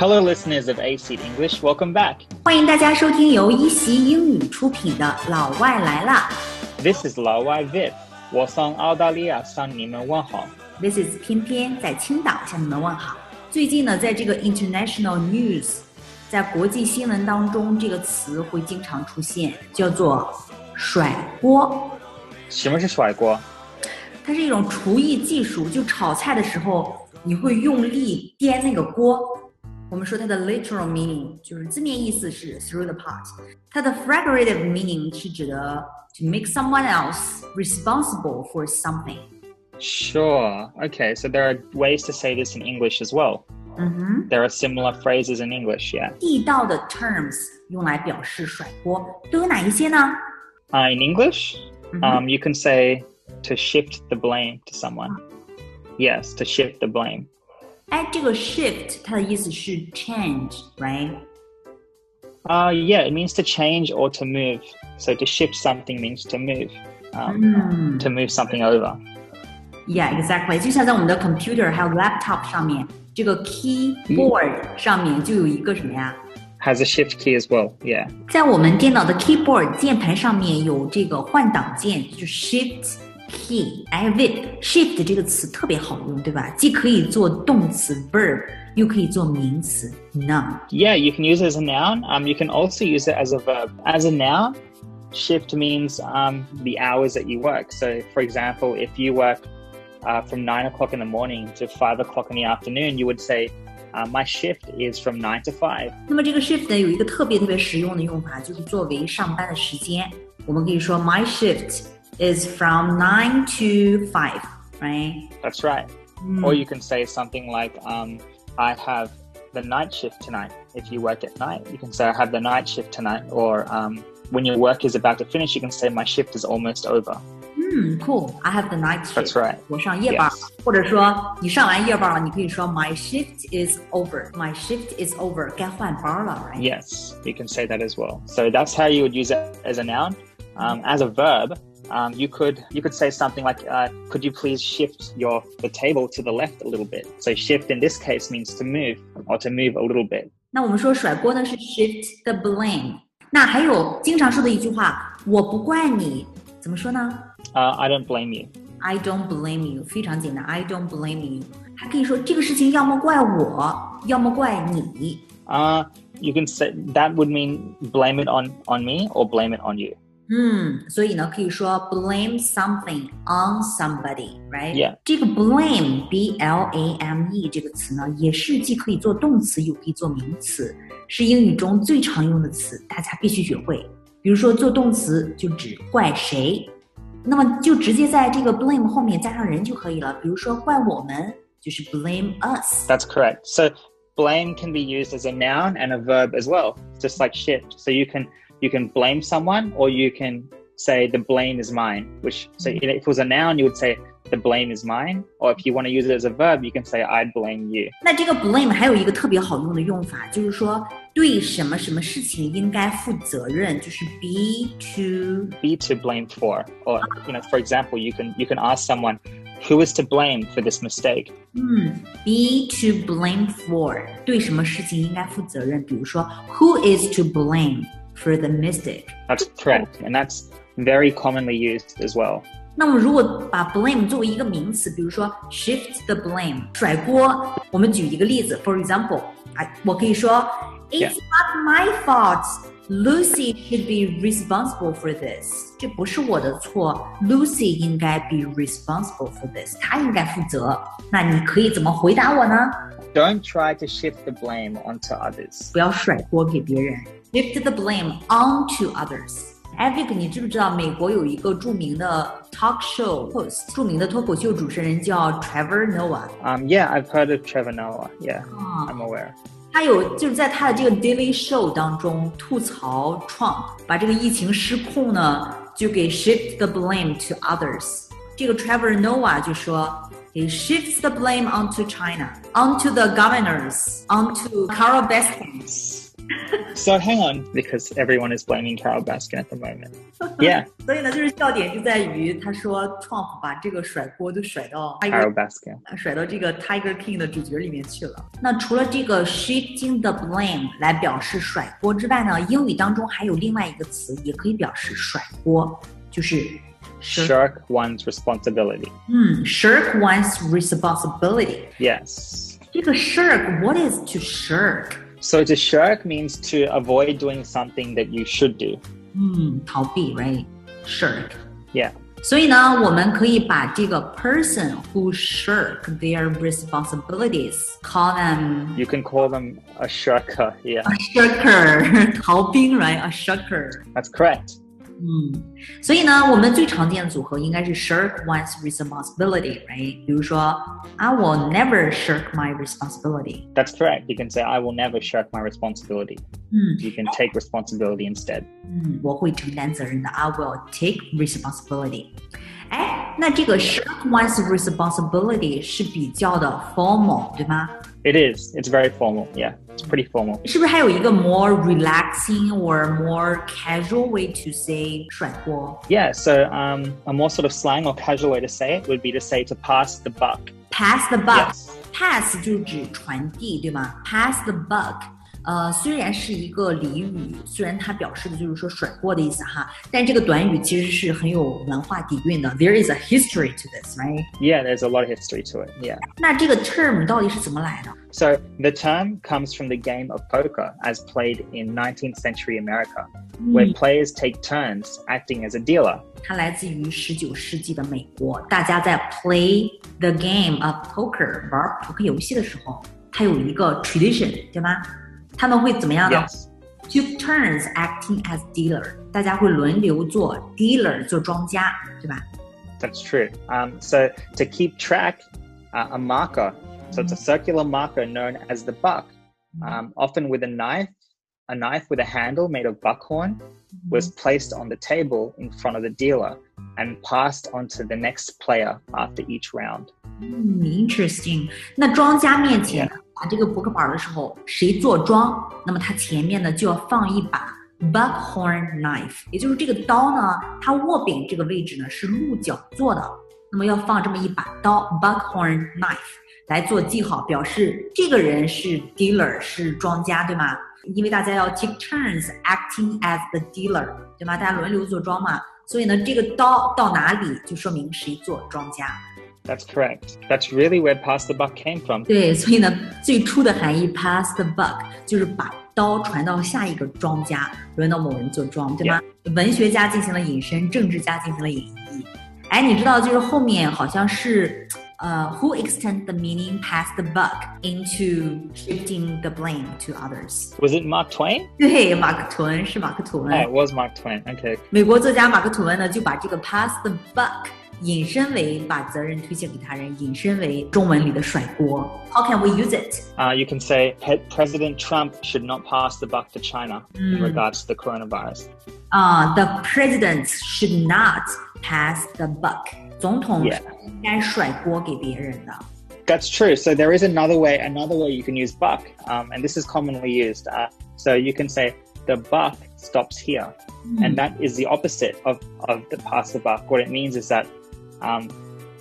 Hello, listeners of A Seed English. Welcome back. 欢迎大家收听由一席英语出品的《老外来啦》。This is 老外 Vip，我上澳大利亚向你们问好。This is 翩翩在青岛向你们问好。最近呢，在这个 international news，在国际新闻当中，这个词会经常出现，叫做“甩锅”。什么是甩锅？它是一种厨艺技术，就炒菜的时候，你会用力颠那个锅。我们说它的 literal meaning 就是字面意思是 through the pot，它的 figurative meaning 是指的 to make someone else responsible for something。 Sure. Okay, so there are ways to say this in English as well. 嗯哼， There are similar phrases in English, yeah. 地道的 terms 用来表示甩锅都有哪一些呢？ Uh, in English, Mhm. um, you can say to shift the blame to someone. Yes, to shift the blame. 哎，这个 shift 它的意思是 change，right？ Uh, yeah, it means to change or to move. So to shift something means to move, um, 嗯 to move something over. ，Yeah, exactly。就像在我们的 computer 还有 laptop 上面，这个 keyboard 上面就有一个什么呀？ Has a shift key as well. Yeah. 在我们电脑的 keyboard 键盘上面有这个换挡键，就是 Shift key。哎，Viv，Shift 这个词特别好用，对吧？既可以做动词 verb，又可以做名词 noun。 Yeah, you can use it as a noun. Um, you can also use it as a verb. As a noun, shift means um, the hours that you work. So, for example, if you work uh, from nine o'clock in the morning to five o'clock in the afternoon, you would say, uh, "My shift is from nine to 5. 那么这个 shift 呢，有一个特别特别实用的用法，就是作为上班的时间，我们可以说 My shift is from nine to five，right？ That's right. Or you can say something like, um, "I have the night shift tonight." If you work at night, you can say, "I have the night shift tonight." Or um, when your work is about to finish, you can say, "My shift is almost over." 嗯，cool，I have the night shift。 That's right. 我上夜班 Yes. 或者说你上完夜班了，你可以说 My shift is over。My shift is over，该换班了，right？ Yes, you can say that as well. So that's how you would use it as a noun. Um, as a verb, um, you could you could say something like, uh, "Could you please shift your the table to the left a little bit?" So shift in this case means to move or to move a little bit. 那我们说甩锅呢是 shift the blame。那还有经常说的一句话，我不怪你，怎么说呢 Uh, I don't blame you. ？I don't blame you，非常简单，I don't blame you。还可以说这个事情要么怪我，要么怪你。 Uh, you can say that would mean blame it on on me or blame it on you. 嗯，所以呢，可以说 blame something on somebody，right？ Yeah. 这个 blame b l a m e 这个词呢，也是既可以做动词，又可以做名词，是英语中最常用的词，大家必须学会。比如说做动词就指怪谁，那么就直接在这个 blame 后面加上人就可以了。比如说怪我们，就是 blame us。 That's correct. So blame can be used as a noun and a verb as well, just like shift. So you can you can blame someone or you can say the blame is mine. Which so you know, if it was a noun, you would say the blame is mine. Or if you want to use it as a verb, you can say I blame you. 那这个 blame 还有一个特别好用的用法，就是说对什么什么事情应该负责任，就是 be to Be to blame for. Or you know, for example, you can you can ask someone who is to blame for this mistake. 嗯，be to blame for 对什么事情应该负责任？比如说，Who is to blame for the mistake？ That's correct. And that's very commonly used as well. 那么如果把 blame 作为一个名词，比如说 shift the blame 甩锅，我们举一个例子，for example，哎，我可以说 It's Yeah. not my fault. Lucy should be responsible for this. 这不是我的错，Lucy 应该 be responsible for this. 她应该负责。那你可以怎么回答我呢？ Don't try to shift the blame onto others. 不要甩锅给别人 shift the blame onto others. others。Evic，你知不知道美国有一个著名的 talk show host，著名的脱口秀主持人叫 Trevor Noah。Um, yeah, I've heard of Trevor Noah. Yeah, I'm aware. 他有就是在他的这个 Daily Show 当中吐槽 Trump，把这个疫情失控呢，就给 shift the blame to others。这个 Trevor Noah 就说。He shifts the blame onto China, onto the governors, onto Carole Baskin. So hang on, because everyone is blaming Carole Baskin at the moment. Yeah. 所以呢，就是笑点就在于他说 Trump 把这个甩锅都甩到 Carole Baskin，甩到这个 Tiger King 的主角里面去了。那除了这个 shifting the blame 来表示甩锅之外呢，英语当中还有另外一个词也可以表示甩锅，就是 hmm, shirk one's responsibility。嗯，shirk one's responsibility。Yes。这个 shirk，what is to shirk？So to shirk means to avoid doing something that you should do. 嗯，逃避，right？shirk。 Yeah. 所以呢，我们可以把这个 person who shirk their responsibilities call them You can call them a shirker. Yeah, a shirker，逃兵，right？a shirker。 that's correct. 嗯，所以呢，我们最常见的组合应该是 shirk one's responsibility，right？比如说，I will never shirk my responsibility。 That's correct. You can say, I will never shirk my responsibility. 嗯 You can take responsibility instead. 嗯，我会承担责任的。I will take responsibility。 哎，那这个 shirk one's responsibility 是比较的 formal，对吗？ It is. It's very formal. Yeah, it's pretty formal. 是不是还有一个 more relaxing or more casual way to say 甩锅 Yeah, so um, a more sort of slang or casual way to say it would be to say to pass the buck. ？Pass the buck。 Yes. Pass 就指传递，对吗？Pass the buck， 呃，虽然是一个俚语，虽然它表示的就是说甩锅的意思哈，但这个短语其实是很有文化底蕴的。There is a history to this, right？Yeah, there's a lot of history to it. Yeah. 那这个 term 到底是怎么来的？So the term comes from the game of poker as played in 19th century America, where players take turns acting as a dealer. 它来自于十九世纪的美国，大家在 play the game of poker 玩扑克游戏的时候，它有一个 tradition，对吗？他们会怎么样呢 Yes. Took turns acting as dealer，大家会轮流做 dealer，做庄家，对吧？ That's true. Um, so to keep track, uh, a marker, so it's a circular marker known as the buck, um, often with a knife, a knife with a handle made of buckhorn, was placed on the table in front of the dealer and passed on to the next player after each round. 嗯，interesting。那庄家面前 打这个扑克板的时候，谁坐庄，那么他前面呢就要放一把 buckhorn knife，也就是这个刀呢，它握柄这个位置呢是鹿角做的，那么要放这么一把刀 buckhorn knife 来做记号，表示这个人是 dealer，是庄家，对吗？因为大家要 take turns acting as the dealer，对吗？大家轮流做庄嘛，所以呢，这个刀到哪里就说明谁做庄家。That's correct. That's really where pass the buck came from. 对，所以呢，最初的含义 pass the buck 就是把刀传到下一个庄家，轮到某人做庄，对吗文学家进行了引申，政治家进行了演绎。哎，你知道，就是后面好像是，呃，who extend the meaning pass the buck into shifting the blame to others？ Was it Mark Twain? 对，马克吐温是马克吐温。 Oh, it was Mark Twain. Okay. 美国作家马克吐温呢，就把这个 pass the buck 引申为把责任推卸给他人，引申为中文里的甩锅。How can we use it？ Uh, you can say Pe- President Trump should not pass the buck to China in Mm. regards to the coronavirus. 啊、t h e president should not pass the buck。总统 Yeah. 是应该甩锅给别人的。 That's true. So there is another way. Another way you can use buck, um, and this is commonly used. Uh, so you can say the buck stops here, and that is the opposite of of the pass the buck. What it means is that, um,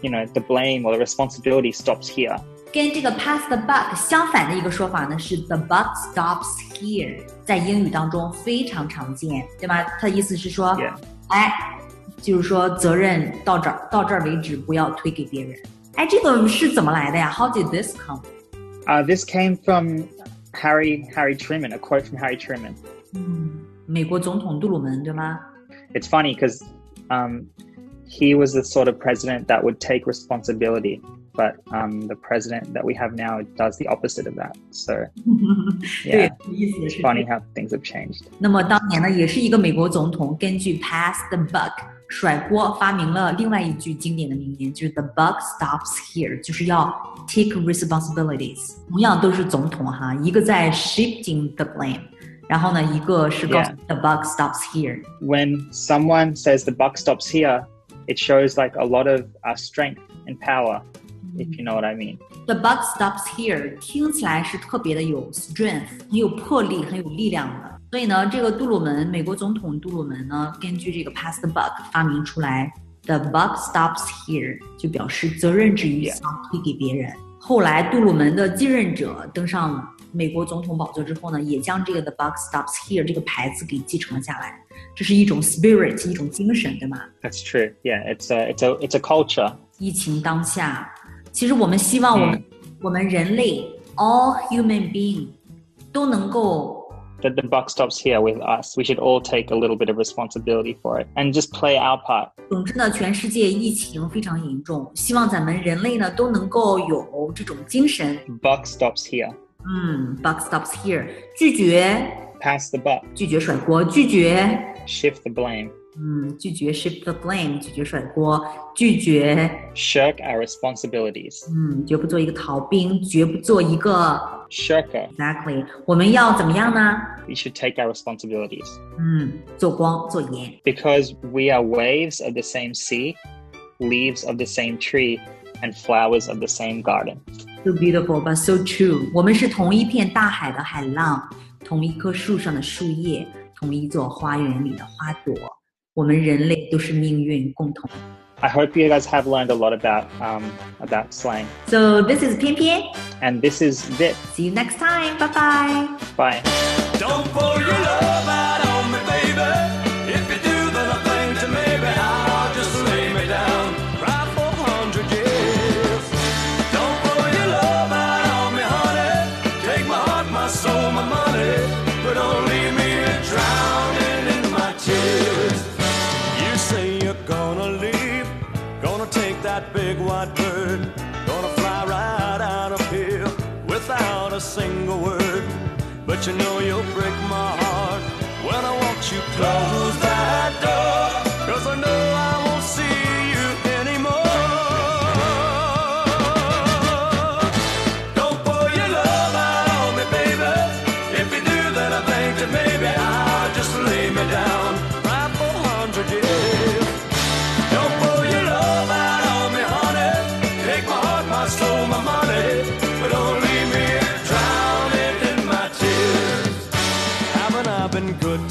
you know, the blame or the responsibility stops here. 跟这个 pass the buck 相反的一个说法呢是 the buck stops here，在英语当中非常常见，对吗？它的意思是说 Yeah. 哎，就是说责任到这儿到这儿为止，不要推给别人。哎，这个是怎么来的呀？How did this come？ Uh, this came from Harry Harry Truman. A quote from Harry Truman. 嗯，美国总统杜鲁门对吗？ It's funny because um, he was the sort of president that would take responsibility, but um, the president that we have now does the opposite of that. So 对 yeah,，意思是 funny how things have changed. 那么当年呢，也是一个美国总统根据 pass the buck 甩锅发明了另外一句经典的名言，就是 the buck stops here，就是要 take responsibilities。同样都是总统哈，一个在 shifting the blame，然后呢，一个是告诉 Yeah. the buck stops here。 When someone says the buck stops here, it shows like a lot of uh, strength and power, if you know what I mean. The buck stops here 听起来是特别的有 strength，很有魄力，很有力量的。 所以呢，这个杜鲁门，美国总统杜鲁门呢，根据这个 pass the buck 发明出来，the buck stops here，就表示责任之余想推给别人。后来杜鲁门的继任者登上 美国总统宝座之后呢，也将这个 the buck stops here 这个牌子给继承了下来。这是一种 spirit，一种精神，对吗？That's true. Yeah, it's a it's a it's a culture. 疫情当下，其实我们希望我们、我们人类 all human being 都能够 that the buck stops here with us. We should all take a little bit of responsibility for it and just play our part. 总之呢，全世界疫情非常严重，希望咱们人类呢都能够有这种精神。Buck stops here. 嗯，buck stops here，拒绝 pass the buck，拒绝甩锅，拒绝 shift the blame。嗯，拒绝 shift the blame，拒绝甩锅，拒绝 shirk our responsibilities。嗯，绝不做一个逃兵，绝不做一个 shirker。Exactly，我们要怎么样呢？We should take our responsibilities。嗯，做光做盐。Because we are waves of the same sea, leaves of the same tree, and flowers of the same garden. So beautiful, but so true。我们是同一片大海的海浪，同一棵树上的树叶，同一座花园里的花朵。我们人类都是命运共同。I hope you guys have learned a lot about um, about slang. So this is 偏偏 and this is Vit. See you next time. Bye bye. Bye. Single word. But you know you'll break my heart when I watch you close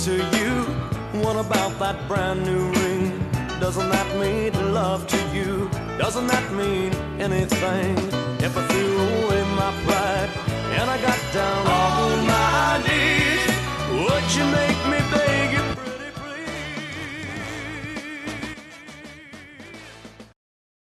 to you? What about that brand new ring? Doesn't that mean love to you? Doesn't that mean anything? If I threw away my pride and I got down on my knees, would you make me